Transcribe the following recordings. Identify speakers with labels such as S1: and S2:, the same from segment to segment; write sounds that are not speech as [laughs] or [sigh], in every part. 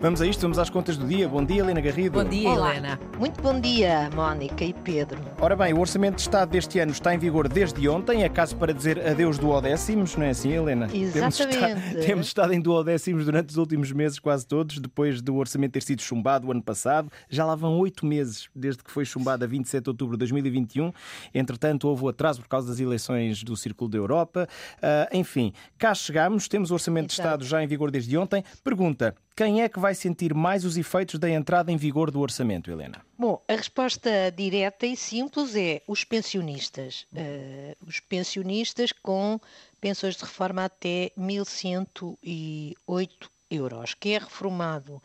S1: Vamos a isto, vamos às contas do dia. Bom dia, Helena Garrido.
S2: Bom dia,
S3: Olá.
S2: Helena.
S3: Muito bom dia, Mónica e Pedro.
S1: Ora bem, o Orçamento de Estado deste ano está em vigor desde ontem. É caso para dizer adeus duodécimos, não é assim, Helena? Temos
S3: Exatamente.
S1: estado, [laughs] temos estado em duodécimos durante os últimos meses, quase todos, depois do Orçamento ter sido chumbado o ano passado. Já lá vão oito meses desde que foi chumbado a 27 de outubro de 2021. Entretanto, houve o atraso por causa das eleições do Círculo da Europa. Ah, enfim, cá chegamos, temos o Orçamento de
S3: Exato.
S1: Estado já em vigor desde ontem. Pergunta: quem é que vai sentir mais os efeitos da entrada em vigor do Orçamento, Helena?
S3: Bom, a resposta direta e simples é os pensionistas. Eh, os pensionistas com pensões de reforma até 1.108 euros. Quem é reformado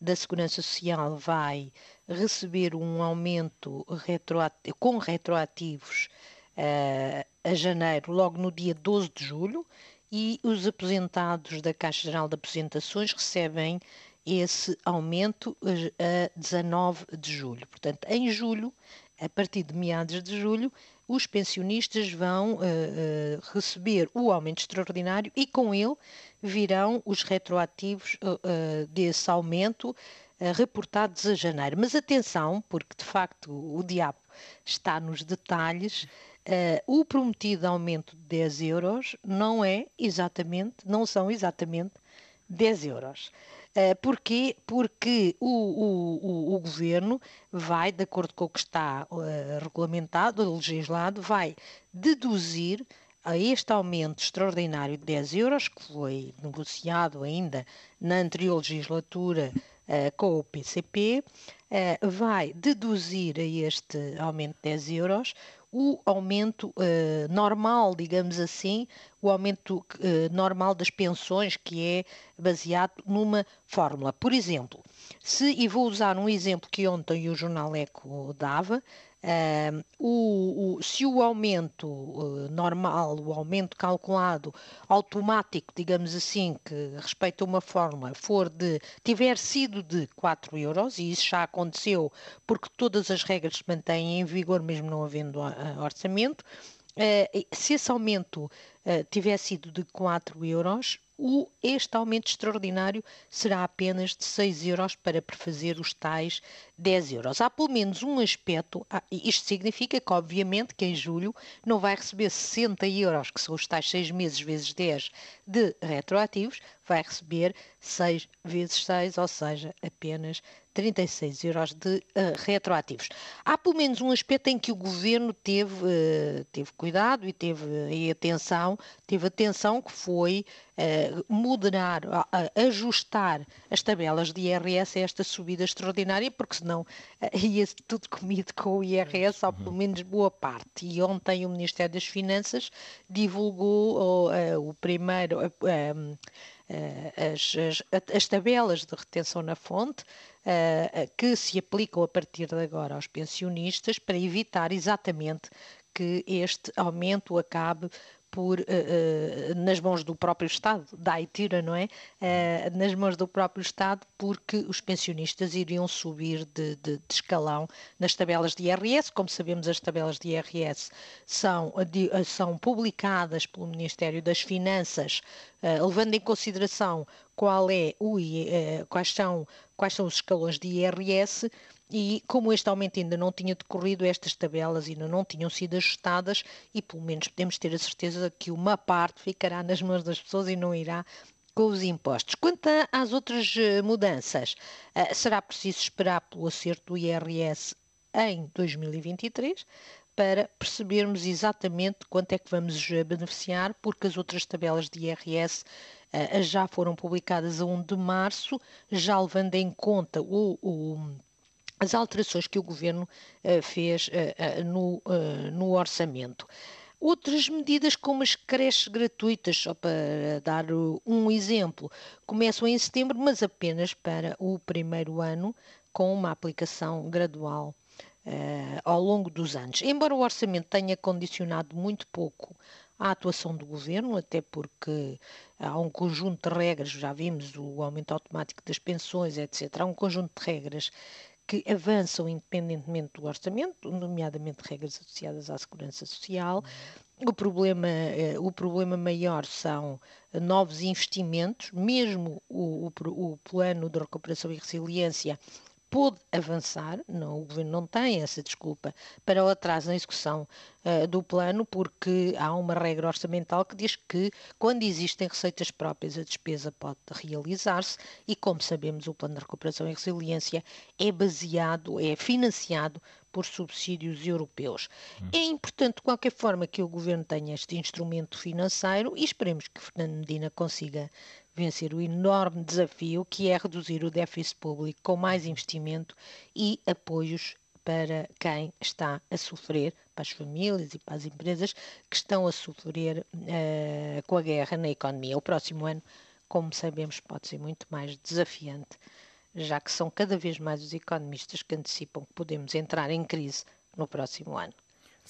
S3: da Segurança Social vai receber um aumento retroati- com retroativos eh, a janeiro, logo no dia 12 de julho, e os aposentados da Caixa Geral de Aposentações recebem esse aumento eh, a 19 de julho. Portanto, em julho, a partir de meados de julho, os pensionistas vão eh, eh, receber o aumento extraordinário e com ele virão os retroativos eh, desse aumento reportados a janeiro. Mas atenção, porque de facto o diabo está nos detalhes. Eh, o prometido aumento de 10 euros não é exatamente, não são exatamente 10 euros. Eh, porquê? Porque o, o- o- o governo vai, de acordo com o que está eh, regulamentado, legislado, vai deduzir a este aumento extraordinário de 10 euros, que foi negociado ainda na anterior legislatura eh, com o PCP, eh, vai deduzir a este aumento de 10 euros o aumento eh, normal, digamos assim, o aumento normal das pensões, que é baseado numa fórmula. Por exemplo, se, e vou usar um exemplo que ontem o Jornal Eco dava, eh, o- o- se o aumento eh, normal, o aumento calculado automático, digamos assim, que respeita uma fórmula, for de, tiver sido de 4 euros, e isso já aconteceu porque todas as regras se mantêm em vigor, mesmo não havendo ah, ah, orçamento, eh, se esse aumento eh, tiver sido de 4 euros, o, este aumento extraordinário será apenas de 6 euros para prefazer os tais 10 euros. Há pelo menos um aspecto, ah, isto significa que, obviamente, que em julho não vai receber 60 euros, que são os tais 6 meses vezes 10 de retroativos, vai receber 6 vezes 6, ou seja, apenas 36 euros de eh, retroativos. Há pelo menos um aspecto em que o governo teve, eh, teve cuidado e teve eh, atenção, teve atenção que foi moderar, a- a- ajustar as tabelas de IRS a esta subida extraordinária, porque senão eh, [laughs] ia tudo comido com o IRS, ou pelo menos boa parte. E ontem o Ministério das Finanças divulgou oh, eh, o primeiro. eh, eh, eh, as, as- as tabelas de retenção na fonte eh, que se aplicam a partir de agora aos pensionistas para evitar exatamente que este aumento acabe por, eh, eh, nas mãos do próprio Estado, dá e tira, não é? Eh, nas mãos do próprio Estado, porque os pensionistas iriam subir de, de- de escalão nas tabelas de IRS. Como sabemos, as tabelas de IRS são, de- são publicadas pelo Ministério das Finanças, levando em consideração qual é o, quais, são, quais são os escalões de IRS e como este aumento ainda não tinha decorrido, estas tabelas ainda não tinham sido ajustadas e pelo menos podemos ter a certeza que uma parte ficará nas mãos das pessoas e não irá com os impostos. Quanto às outras eh, mudanças, eh, será preciso esperar pelo acerto do IRS em 2023 para percebermos exatamente quanto é que vamos eh, beneficiar, porque as outras tabelas de IRS já foram publicadas a 1 de março, já levando em conta o- o as alterações que o Governo eh, fez eh, eh, no, no orçamento. Outras medidas, como as creches gratuitas, só para dar uh, um exemplo, começam em setembro, mas apenas para o primeiro ano, com uma aplicação gradual ao longo dos anos. Embora o orçamento tenha condicionado muito pouco a atuação do governo, até porque há um conjunto de regras, já vimos o aumento automático das pensões, etc. Há um conjunto de regras que avançam independentemente do orçamento, nomeadamente regras associadas à segurança social. O problema, eh, o problema maior são novos investimentos, mesmo o, o, o plano de recuperação e resiliência pôde avançar, não, o Governo não tem essa desculpa para o atraso na execução uh, do plano, porque há uma regra orçamental que diz que quando existem receitas próprias a despesa pode realizar-se e, como sabemos, o plano de recuperação e resiliência é baseado, é financiado por subsídios europeus. Hum. É importante, de qualquer forma, que o Governo tenha este instrumento financeiro e esperemos que Fernando Medina consiga vencer o enorme desafio que é reduzir o déficit público com mais investimento e apoios para quem está a sofrer, para as famílias e para as empresas que estão a sofrer uh, com a guerra na economia. O próximo ano, como sabemos, pode ser muito mais desafiante, já que são cada vez mais os economistas que antecipam que podemos entrar em crise no próximo ano.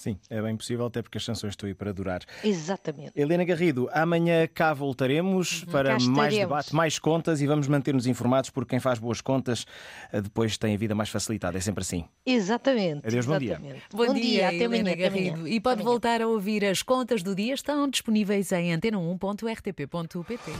S1: Sim, é bem possível, até porque as sanções estão aí para durar.
S3: Exatamente.
S1: Helena Garrido, amanhã cá voltaremos uhum. para mais debate, mais contas e vamos manter-nos informados, porque quem faz boas contas eh, depois tem a vida mais facilitada. É sempre assim.
S3: Exatamente.
S1: Adeus,
S3: bom
S1: dia.
S2: Bom, bom dia, dia, até Helena amanhã, Garrido. E pode voltar a ouvir as contas do dia, estão disponíveis em antena1.rtp.pt.